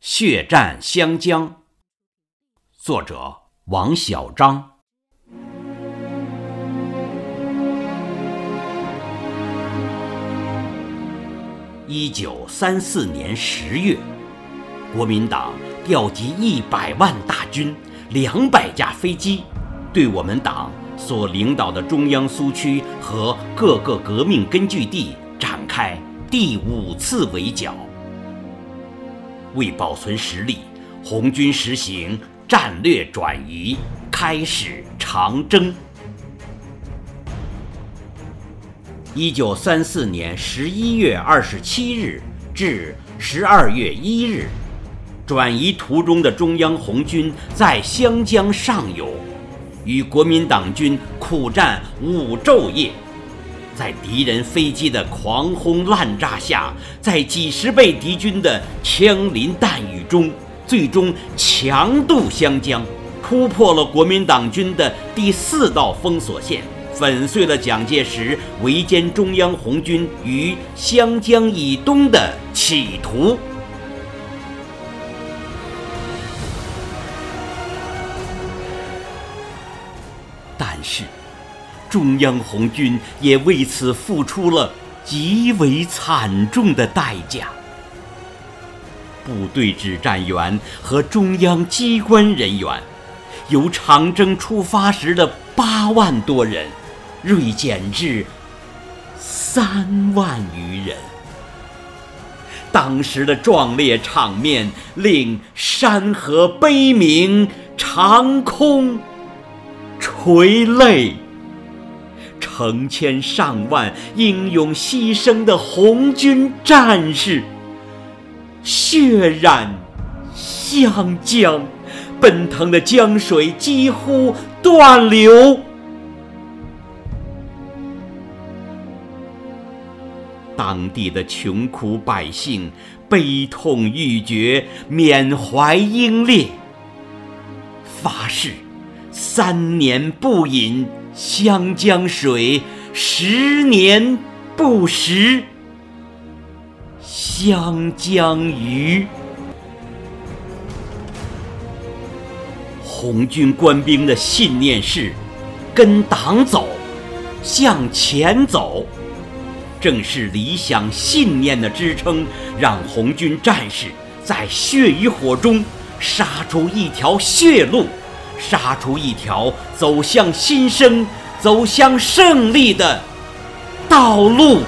血战湘江，作者王小章。一九三四年十月，国民党调集一百万大军、两百架飞机，对我们党所领导的中央苏区和各个革命根据地展开第五次围剿。为保存实力，红军实行战略转移，开始长征。一九三四年十一月二十七日至十二月一日，转移途中的中央红军在湘江上游，与国民党军苦战五昼夜。在敌人飞机的狂轰滥炸下，在几十倍敌军的枪林弹雨中，最终强渡湘江，突破了国民党军的第四道封锁线，粉碎了蒋介石围歼中央红军于湘江以东的企图。但是。中央红军也为此付出了极为惨重的代价。部队指战员和中央机关人员，由长征出发时的八万多人，锐减至三万余人。当时的壮烈场面，令山河悲鸣，长空垂泪。成千上万英勇牺牲的红军战士，血染湘江，奔腾的江水几乎断流。当地的穷苦百姓悲痛欲绝，缅怀英烈，发誓三年不饮。湘江水十年不食湘江鱼。红军官兵的信念是：跟党走，向前走。正是理想信念的支撑，让红军战士在血与火中杀出一条血路。杀出一条走向新生、走向胜利的道路。